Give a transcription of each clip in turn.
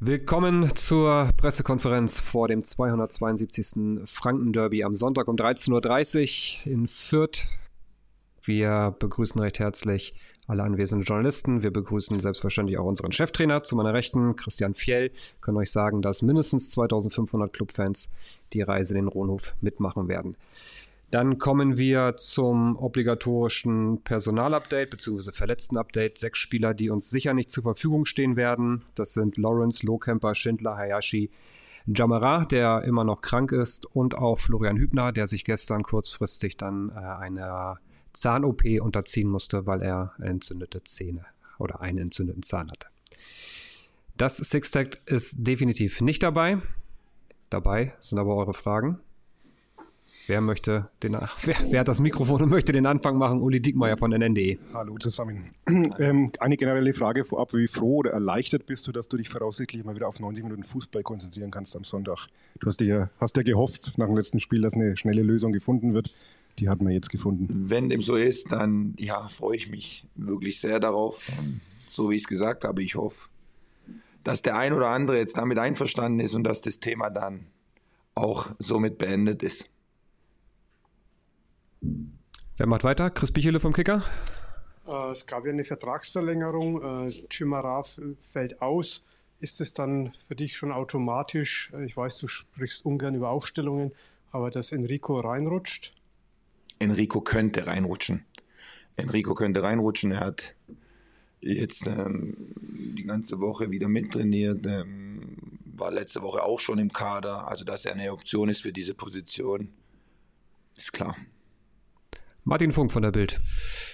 Willkommen zur Pressekonferenz vor dem 272. Franken-Derby am Sonntag um 13.30 Uhr in Fürth. Wir begrüßen recht herzlich alle anwesenden Journalisten. Wir begrüßen selbstverständlich auch unseren Cheftrainer zu meiner Rechten, Christian Fjell. Können euch sagen, dass mindestens 2500 Clubfans die Reise in den Rohnhof mitmachen werden. Dann kommen wir zum obligatorischen Personalupdate bzw. Verletzten-Update. Sechs Spieler, die uns sicher nicht zur Verfügung stehen werden. Das sind Lawrence, Lohkemper, Schindler, Hayashi, Jamara, der immer noch krank ist, und auch Florian Hübner, der sich gestern kurzfristig dann äh, einer Zahn-OP unterziehen musste, weil er entzündete Zähne oder einen entzündeten Zahn hatte. Das Six-Tag ist definitiv nicht dabei. Dabei sind aber eure Fragen. Wer möchte den, wer, wer, hat das Mikrofon und möchte den Anfang machen? Uli Diekmeyer von NND. Hallo zusammen. Ähm, eine generelle Frage vorab. Wie froh oder erleichtert bist du, dass du dich voraussichtlich mal wieder auf 90 Minuten Fußball konzentrieren kannst am Sonntag? Du hast ja, hast ja gehofft nach dem letzten Spiel, dass eine schnelle Lösung gefunden wird. Die hat man jetzt gefunden. Wenn dem so ist, dann ja, freue ich mich wirklich sehr darauf. So wie ich es gesagt habe, ich hoffe, dass der ein oder andere jetzt damit einverstanden ist und dass das Thema dann auch somit beendet ist. Wer macht weiter? Chris Bichele vom Kicker? Äh, es gab ja eine Vertragsverlängerung. Äh, Chimara fällt aus. Ist es dann für dich schon automatisch, äh, ich weiß, du sprichst ungern über Aufstellungen, aber dass Enrico reinrutscht? Enrico könnte reinrutschen. Enrico könnte reinrutschen. Er hat jetzt ähm, die ganze Woche wieder mittrainiert, ähm, war letzte Woche auch schon im Kader. Also, dass er eine Option ist für diese Position, ist klar. Martin Funk von der Bild.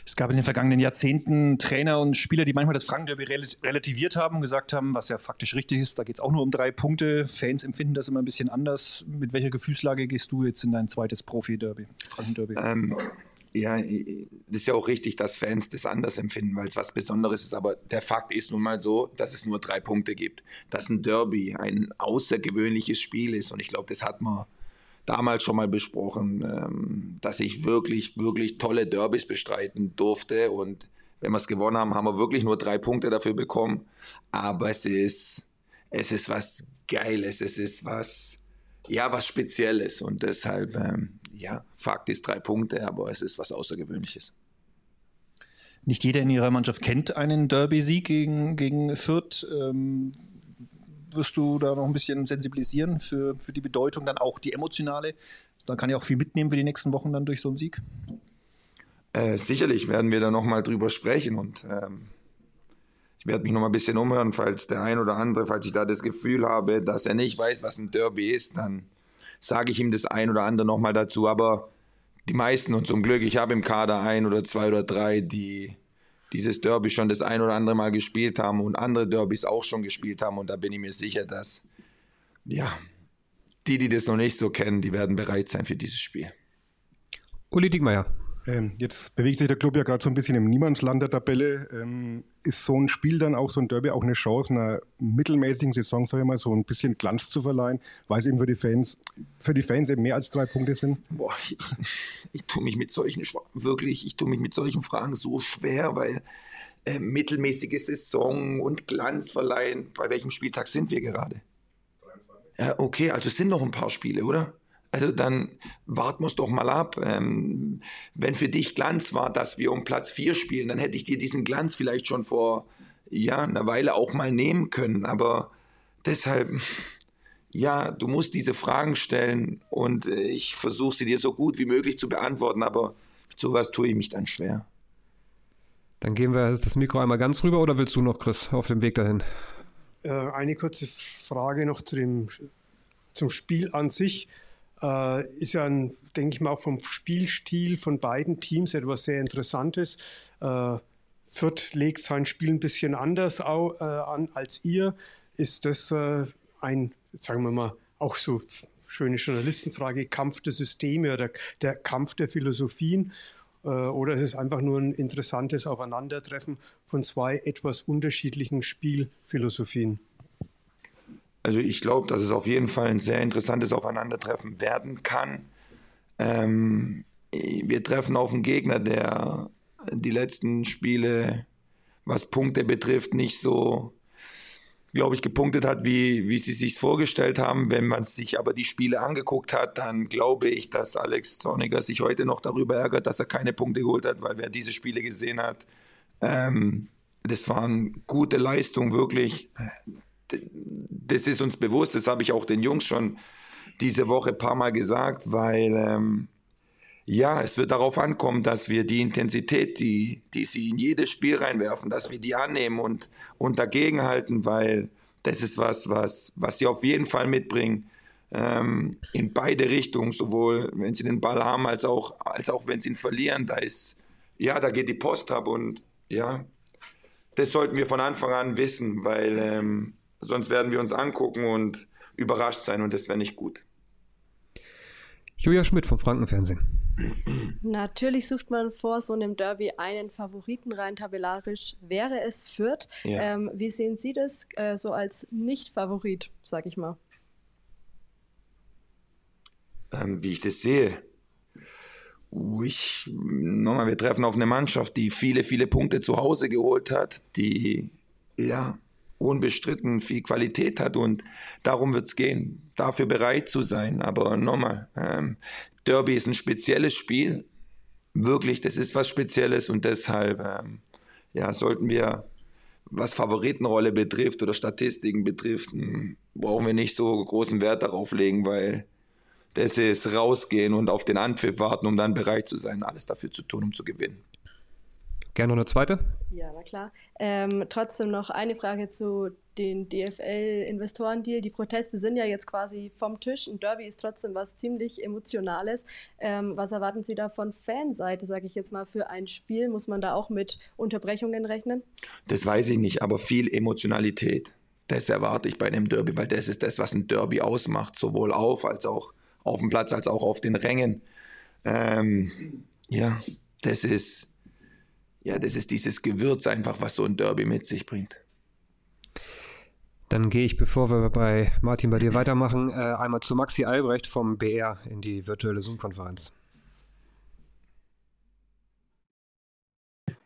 Es gab in den vergangenen Jahrzehnten Trainer und Spieler, die manchmal das Franken-Derby relativiert haben und gesagt haben, was ja faktisch richtig ist, da geht es auch nur um drei Punkte. Fans empfinden das immer ein bisschen anders. Mit welcher Gefühlslage gehst du jetzt in dein zweites Profi-Derby, Franken-Derby? Ähm, ja, das ist ja auch richtig, dass Fans das anders empfinden, weil es was Besonderes ist. Aber der Fakt ist nun mal so, dass es nur drei Punkte gibt. Dass ein Derby ein außergewöhnliches Spiel ist. Und ich glaube, das hat man damals schon mal besprochen, ähm, dass ich wirklich, wirklich tolle Derbys bestreiten durfte. Und wenn wir es gewonnen haben, haben wir wirklich nur drei Punkte dafür bekommen. Aber es ist, es ist was Geiles, es ist was, ja, was Spezielles. Und deshalb, ähm, ja, Fakt ist drei Punkte, aber es ist was Außergewöhnliches. Nicht jeder in Ihrer Mannschaft kennt einen Derby-Sieg gegen, gegen Fürth. Ähm, wirst du da noch ein bisschen sensibilisieren für, für die Bedeutung, dann auch die emotionale? Da kann ich auch viel mitnehmen für die nächsten Wochen dann durch so einen Sieg. Äh, sicherlich werden wir da nochmal drüber sprechen und ähm, ich werde mich noch mal ein bisschen umhören, falls der ein oder andere, falls ich da das Gefühl habe, dass er nicht weiß, was ein Derby ist, dann sage ich ihm das ein oder andere nochmal dazu. Aber die meisten und zum Glück, ich habe im Kader ein oder zwei oder drei, die dieses Derby schon das ein oder andere Mal gespielt haben und andere Derbys auch schon gespielt haben. Und da bin ich mir sicher, dass, ja, die, die das noch nicht so kennen, die werden bereit sein für dieses Spiel. Uli Diekmeyer. Ähm, jetzt bewegt sich der Club ja gerade so ein bisschen im Niemandsland der Tabelle. Ähm, ist so ein Spiel dann auch, so ein Derby, auch eine Chance, einer mittelmäßigen Saison, sage ich mal, so ein bisschen Glanz zu verleihen, weil es eben für die Fans, für die Fans eben mehr als drei Punkte sind? Boah, ich, ich tue mich mit solchen, wirklich, ich tue mich mit solchen Fragen so schwer, weil äh, mittelmäßige Saison und Glanz verleihen, bei welchem Spieltag sind wir gerade? 23. Ja, okay, also es sind noch ein paar Spiele, oder? Also dann warten wir es doch mal ab. Ähm, wenn für dich Glanz war, dass wir um Platz 4 spielen, dann hätte ich dir diesen Glanz vielleicht schon vor ja, einer Weile auch mal nehmen können. Aber deshalb, ja, du musst diese Fragen stellen und äh, ich versuche sie dir so gut wie möglich zu beantworten, aber sowas tue ich mich dann schwer. Dann gehen wir das Mikro einmal ganz rüber oder willst du noch, Chris, auf dem Weg dahin? Äh, eine kurze Frage noch zu dem, zum Spiel an sich. Äh, ist ja, ein, denke ich mal, auch vom Spielstil von beiden Teams etwas sehr Interessantes. Äh, Fürth legt sein Spiel ein bisschen anders au, äh, an als ihr. Ist das äh, ein, sagen wir mal, auch so schöne Journalistenfrage, Kampf der Systeme oder der Kampf der Philosophien? Äh, oder ist es einfach nur ein interessantes Aufeinandertreffen von zwei etwas unterschiedlichen Spielphilosophien? Also ich glaube, dass es auf jeden Fall ein sehr interessantes Aufeinandertreffen werden kann. Ähm, wir treffen auf einen Gegner, der die letzten Spiele, was Punkte betrifft, nicht so glaube ich, gepunktet hat, wie, wie sie sich vorgestellt haben. Wenn man sich aber die Spiele angeguckt hat, dann glaube ich, dass Alex Zorniger sich heute noch darüber ärgert, dass er keine Punkte geholt hat, weil wer diese Spiele gesehen hat, ähm, das waren gute Leistungen, wirklich. Das ist uns bewusst, das habe ich auch den Jungs schon diese Woche ein paar Mal gesagt, weil ähm, ja, es wird darauf ankommen, dass wir die Intensität, die, die sie in jedes Spiel reinwerfen, dass wir die annehmen und, und dagegenhalten, weil das ist was, was, was sie auf jeden Fall mitbringen. Ähm, in beide Richtungen, sowohl wenn sie den Ball haben, als auch, als auch wenn sie ihn verlieren. Da ist, ja, da geht die Post ab und ja, das sollten wir von Anfang an wissen, weil ähm, sonst werden wir uns angucken und überrascht sein und das wäre nicht gut. Julia Schmidt vom Frankenfernsehen. Natürlich sucht man vor so einem Derby einen Favoriten rein tabellarisch. Wäre es Fürth? Ja. Ähm, wie sehen Sie das äh, so als Nicht-Favorit, sag ich mal? Ähm, wie ich das sehe. Ich, nochmal, wir treffen auf eine Mannschaft, die viele, viele Punkte zu Hause geholt hat, die ja unbestritten viel Qualität hat und darum wird es gehen, dafür bereit zu sein. Aber nochmal, ähm, Derby ist ein spezielles Spiel, wirklich, das ist was Spezielles und deshalb ähm, ja, sollten wir, was Favoritenrolle betrifft oder Statistiken betrifft, hm, brauchen wir nicht so großen Wert darauf legen, weil das ist rausgehen und auf den Anpfiff warten, um dann bereit zu sein, alles dafür zu tun, um zu gewinnen. Gerne noch eine zweite? Ja, na klar. Ähm, trotzdem noch eine Frage zu den DFL-Investoren-Deal. Die Proteste sind ja jetzt quasi vom Tisch. Ein Derby ist trotzdem was ziemlich Emotionales. Ähm, was erwarten Sie da von Fanseite, sage ich jetzt mal, für ein Spiel? Muss man da auch mit Unterbrechungen rechnen? Das weiß ich nicht, aber viel Emotionalität. Das erwarte ich bei einem Derby, weil das ist das, was ein Derby ausmacht, sowohl auf als auch auf dem Platz als auch auf den Rängen. Ähm, ja, das ist ja, das ist dieses Gewürz einfach, was so ein Derby mit sich bringt. Dann gehe ich, bevor wir bei Martin bei dir weitermachen, äh, einmal zu Maxi Albrecht vom BR in die virtuelle Zoom-Konferenz.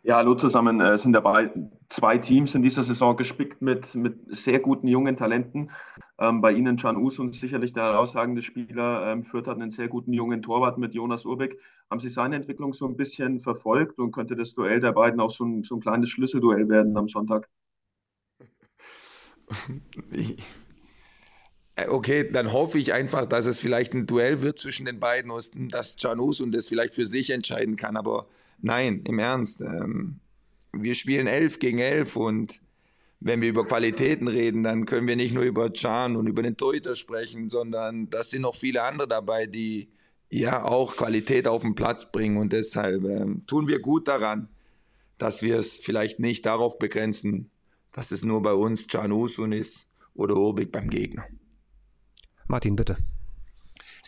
Ja, hallo zusammen. Es sind dabei zwei Teams in dieser Saison gespickt mit, mit sehr guten jungen Talenten. Ähm, bei Ihnen Can Usun sicherlich der herausragende Spieler. Ähm, Fürth hat einen sehr guten jungen Torwart mit Jonas Urbeck. Haben Sie seine Entwicklung so ein bisschen verfolgt und könnte das Duell der beiden auch so ein, so ein kleines Schlüsselduell werden am Sonntag? Okay, dann hoffe ich einfach, dass es vielleicht ein Duell wird zwischen den beiden und dass Can Usun das vielleicht für sich entscheiden kann. Aber nein, im Ernst. Ähm, wir spielen elf gegen elf und wenn wir über Qualitäten reden, dann können wir nicht nur über Can und über den Torhüter sprechen, sondern das sind noch viele andere dabei, die ja auch Qualität auf den Platz bringen. Und deshalb ähm, tun wir gut daran, dass wir es vielleicht nicht darauf begrenzen, dass es nur bei uns Can Usun ist oder Urbik beim Gegner. Martin, bitte.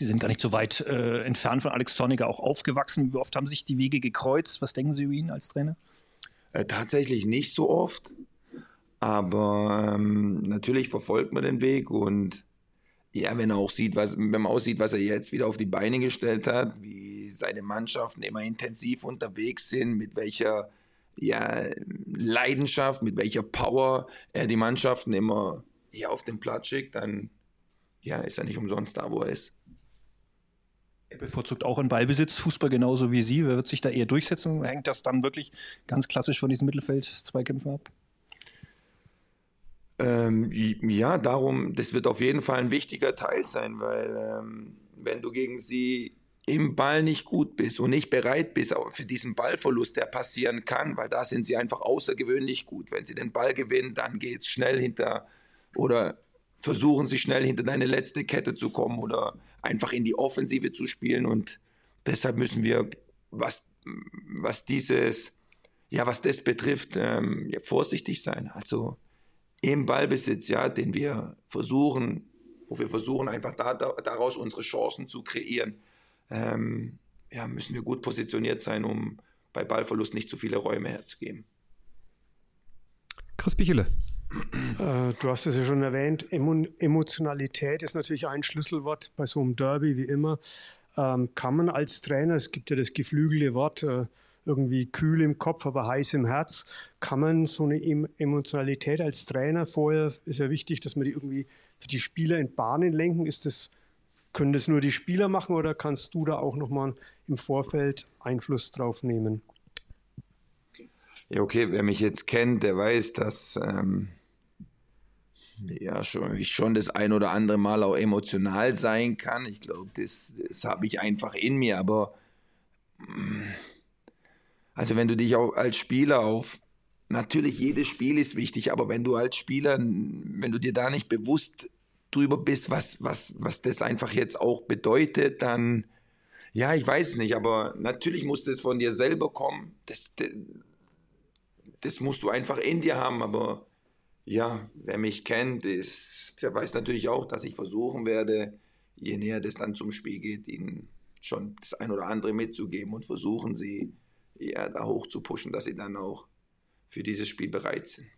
Sie sind gar nicht so weit äh, entfernt von Alex Zorniger auch aufgewachsen. Wie oft haben sich die Wege gekreuzt? Was denken Sie über ihn als Trainer? Äh, tatsächlich nicht so oft. Aber ähm, natürlich verfolgt man den Weg und ja, wenn er auch sieht, was, wenn man auch sieht, was er jetzt wieder auf die Beine gestellt hat, wie seine Mannschaften immer intensiv unterwegs sind, mit welcher ja, Leidenschaft, mit welcher Power er die Mannschaften immer ja, auf den Platz schickt, dann ja, ist er nicht umsonst da, wo er ist. Er bevorzugt auch einen Ballbesitz, Fußball genauso wie Sie. Wer wird sich da eher durchsetzen? Hängt das dann wirklich ganz klassisch von diesen Mittelfeld-Zweikämpfen ab? Ähm, ja, darum, das wird auf jeden Fall ein wichtiger Teil sein, weil ähm, wenn du gegen sie im Ball nicht gut bist und nicht bereit bist für diesen Ballverlust, der passieren kann, weil da sind sie einfach außergewöhnlich gut. Wenn sie den Ball gewinnen, dann geht es schnell hinter oder versuchen sie schnell hinter deine letzte Kette zu kommen oder einfach in die Offensive zu spielen und deshalb müssen wir, was, was dieses, ja, was das betrifft, ähm, vorsichtig sein. Also im Ballbesitz, ja, den wir versuchen, wo wir versuchen, einfach da, da, daraus unsere Chancen zu kreieren, ähm, ja, müssen wir gut positioniert sein, um bei Ballverlust nicht zu viele Räume herzugeben. Chris Bichele. Äh, du hast es ja schon erwähnt, Emo Emotionalität ist natürlich ein Schlüsselwort bei so einem Derby wie immer. Ähm, kann man als Trainer, es gibt ja das geflügelte Wort, äh, irgendwie kühl im Kopf, aber heiß im Herz. Kann man so eine Emotionalität als Trainer vorher, ist ja wichtig, dass man die irgendwie für die Spieler in Bahnen lenken. Ist das, können das nur die Spieler machen oder kannst du da auch nochmal im Vorfeld Einfluss drauf nehmen? Ja, okay, wer mich jetzt kennt, der weiß, dass ähm, ja, schon, ich schon das ein oder andere Mal auch emotional sein kann. Ich glaube, das, das habe ich einfach in mir, aber mm, also wenn du dich auch als Spieler auf, natürlich jedes Spiel ist wichtig, aber wenn du als Spieler, wenn du dir da nicht bewusst drüber bist, was, was, was das einfach jetzt auch bedeutet, dann, ja, ich weiß nicht, aber natürlich muss das von dir selber kommen. Das, das, das musst du einfach in dir haben, aber ja, wer mich kennt, ist, der weiß natürlich auch, dass ich versuchen werde, je näher das dann zum Spiel geht, ihnen schon das ein oder andere mitzugeben und versuchen sie ja, da hoch zu pushen, dass sie dann auch für dieses Spiel bereit sind.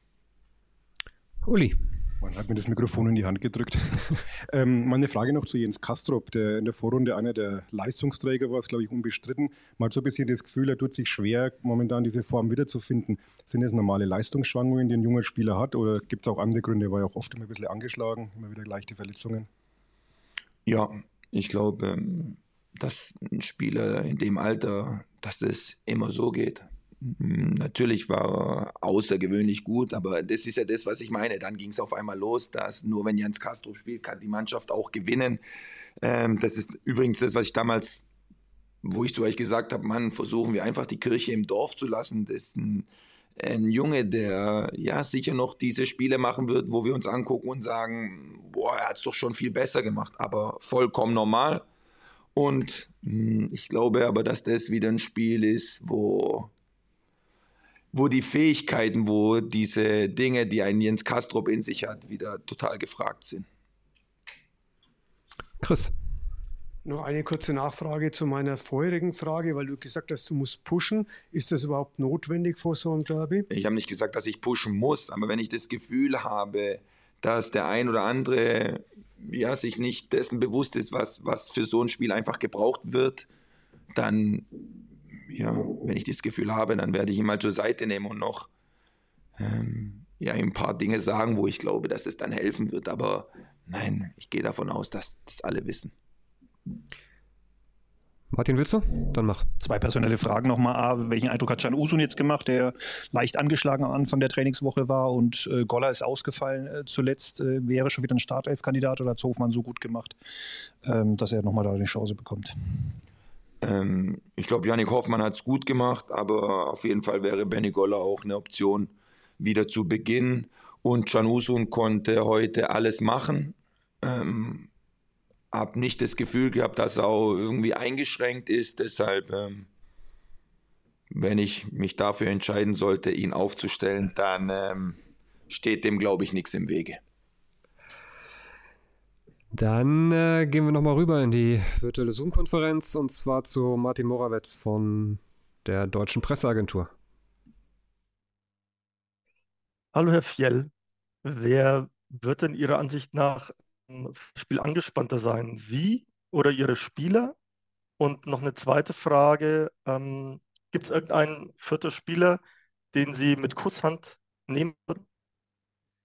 Uli. Man hat mir das Mikrofon in die Hand gedrückt. ähm, meine Frage noch zu Jens Kastrop, der in der Vorrunde einer der Leistungsträger war, ist, glaube ich, unbestritten. Man hat so ein bisschen das Gefühl, er tut sich schwer, momentan diese Form wiederzufinden. Sind das normale Leistungsschwankungen, die ein junger Spieler hat, oder gibt es auch andere Gründe? Er war ja auch oft immer ein bisschen angeschlagen, immer wieder leichte Verletzungen. Ja, ich glaube, ähm, dass ein Spieler in dem Alter, dass das immer so geht. Natürlich war er außergewöhnlich gut, aber das ist ja das, was ich meine. Dann ging es auf einmal los, dass nur wenn Jens Castro spielt, kann die Mannschaft auch gewinnen. Ähm, das ist übrigens das, was ich damals, wo ich zu euch gesagt habe, Mann, versuchen wir einfach die Kirche im Dorf zu lassen. Das ist ein, ein Junge, der ja sicher noch diese Spiele machen wird, wo wir uns angucken und sagen, boah, er hat es doch schon viel besser gemacht, aber vollkommen normal. Und hm, ich glaube aber, dass das wieder ein Spiel ist, wo wo die Fähigkeiten, wo diese Dinge, die ein Jens Kastrop in sich hat, wieder total gefragt sind. Chris. Noch eine kurze Nachfrage zu meiner vorherigen Frage, weil du gesagt hast, du musst pushen. Ist das überhaupt notwendig vor so einem Derby? Ich habe nicht gesagt, dass ich pushen muss, aber wenn ich das Gefühl habe, dass der ein oder andere ja, sich nicht dessen bewusst ist, was, was für so ein Spiel einfach gebraucht wird, dann ja, wenn ich das Gefühl habe, dann werde ich ihn mal zur Seite nehmen und noch ähm, ja, ein paar Dinge sagen, wo ich glaube, dass es dann helfen wird. Aber nein, ich gehe davon aus, dass das alle wissen. Martin, willst du? Dann mach. Zwei personelle Fragen nochmal. A, welchen Eindruck hat Can Usun jetzt gemacht, der leicht angeschlagen am Anfang der Trainingswoche war und äh, Goller ist ausgefallen äh, zuletzt. Äh, wäre schon wieder ein Startelf-Kandidat oder hat Hofmann so gut gemacht, ähm, dass er nochmal da eine Chance bekommt? Ähm, ich glaube, Yannick Hoffmann hat es gut gemacht, aber auf jeden Fall wäre Benny Goller auch eine Option wieder zu Beginn. Und Can Usun konnte heute alles machen. Ähm, habe nicht das Gefühl gehabt, dass er auch irgendwie eingeschränkt ist. Deshalb, ähm, wenn ich mich dafür entscheiden sollte, ihn aufzustellen, dann ähm, steht dem, glaube ich, nichts im Wege. Dann äh, gehen wir nochmal rüber in die virtuelle Zoom-Konferenz und zwar zu Martin Morawetz von der Deutschen Presseagentur. Hallo Herr Fjell, wer wird denn Ihrer Ansicht nach im Spiel angespannter sein? Sie oder Ihre Spieler? Und noch eine zweite Frage, ähm, gibt es irgendeinen vierten Spieler, den Sie mit Kusshand nehmen würden?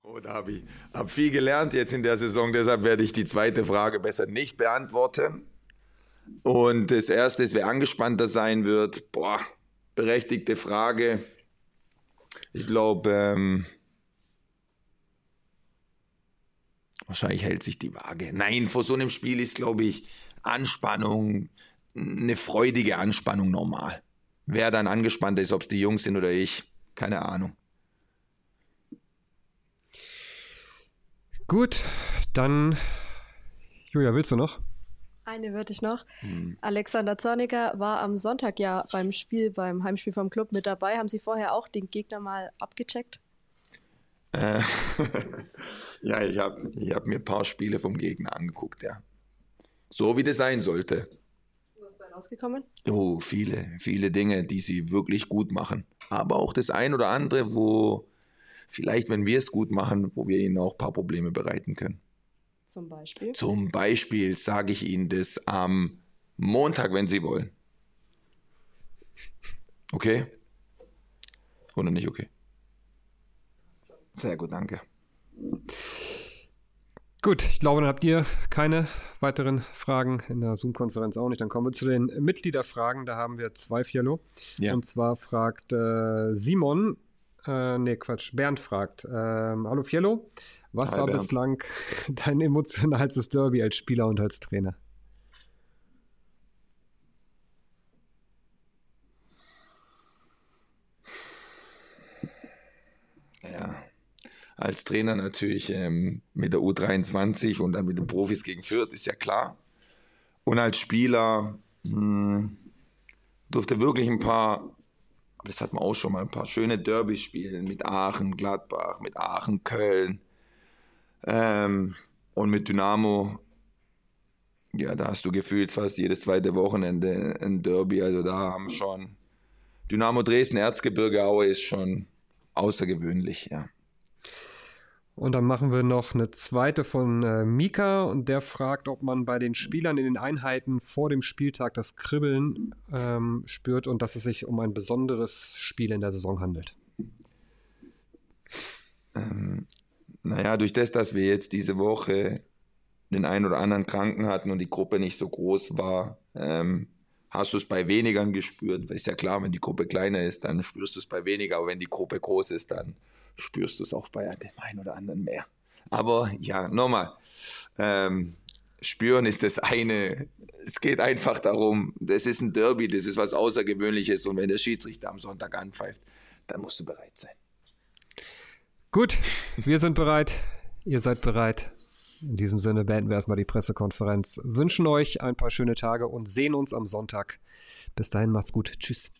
Oh, da habe ich hab viel gelernt jetzt in der Saison, deshalb werde ich die zweite Frage besser nicht beantworten. Und das erste ist, wer angespannter sein wird. Boah, berechtigte Frage. Ich glaube, ähm, wahrscheinlich hält sich die Waage. Nein, vor so einem Spiel ist, glaube ich, Anspannung, eine freudige Anspannung normal. Wer dann angespannter ist, ob es die Jungs sind oder ich, keine Ahnung. Gut, dann Julia, willst du noch? Eine würde ich noch. Hm. Alexander Zorniger war am Sonntag ja beim Spiel, beim Heimspiel vom Club mit dabei. Haben Sie vorher auch den Gegner mal abgecheckt? Äh, ja, ich habe ich hab mir ein paar Spiele vom Gegner angeguckt, ja. So wie das sein sollte. Was ist bei rausgekommen? Oh, viele, viele Dinge, die sie wirklich gut machen. Aber auch das ein oder andere, wo vielleicht, wenn wir es gut machen, wo wir ihnen auch ein paar Probleme bereiten können. Zum Beispiel? Zum Beispiel sage ich Ihnen das am Montag, wenn Sie wollen. Okay? Oder nicht okay? Sehr gut, danke. Gut, ich glaube, dann habt ihr keine weiteren Fragen in der Zoom-Konferenz auch nicht. Dann kommen wir zu den Mitgliederfragen. Da haben wir zwei Fialo. Ja. Und zwar fragt äh, Simon, äh, nee, Quatsch, Bernd fragt, ähm, hallo Fiello, was Hi, war Bernd. bislang dein emotionalstes Derby als Spieler und als Trainer? Ja. Als Trainer natürlich ähm, mit der U23 und dann mit den Profis gegen Fürth, ist ja klar. Und als Spieler mh, durfte wirklich ein paar, aber das hat man auch schon mal, ein paar schöne Derbys spielen mit Aachen, Gladbach, mit Aachen, Köln ähm, und mit Dynamo. Ja, da hast du gefühlt fast jedes zweite Wochenende ein Derby. Also da haben schon Dynamo Dresden, Erzgebirge Aue ist schon außergewöhnlich, ja. Und dann machen wir noch eine zweite von äh, Mika und der fragt, ob man bei den Spielern in den Einheiten vor dem Spieltag das Kribbeln ähm, spürt und dass es sich um ein besonderes Spiel in der Saison handelt. Ähm, naja, durch das, dass wir jetzt diese Woche den einen oder anderen Kranken hatten und die Gruppe nicht so groß war, ähm, hast du es bei wenigern gespürt. Ist ja klar, wenn die Gruppe kleiner ist, dann spürst du es bei weniger, aber wenn die Gruppe groß ist, dann spürst du es auch bei dem einen oder anderen mehr. Aber ja, nochmal, ähm, spüren ist das eine. Es geht einfach darum, das ist ein Derby, das ist was Außergewöhnliches und wenn der Schiedsrichter am Sonntag anpfeift, dann musst du bereit sein. Gut, wir sind bereit. Ihr seid bereit. In diesem Sinne beenden wir erstmal die Pressekonferenz. Wünschen euch ein paar schöne Tage und sehen uns am Sonntag. Bis dahin macht's gut. Tschüss.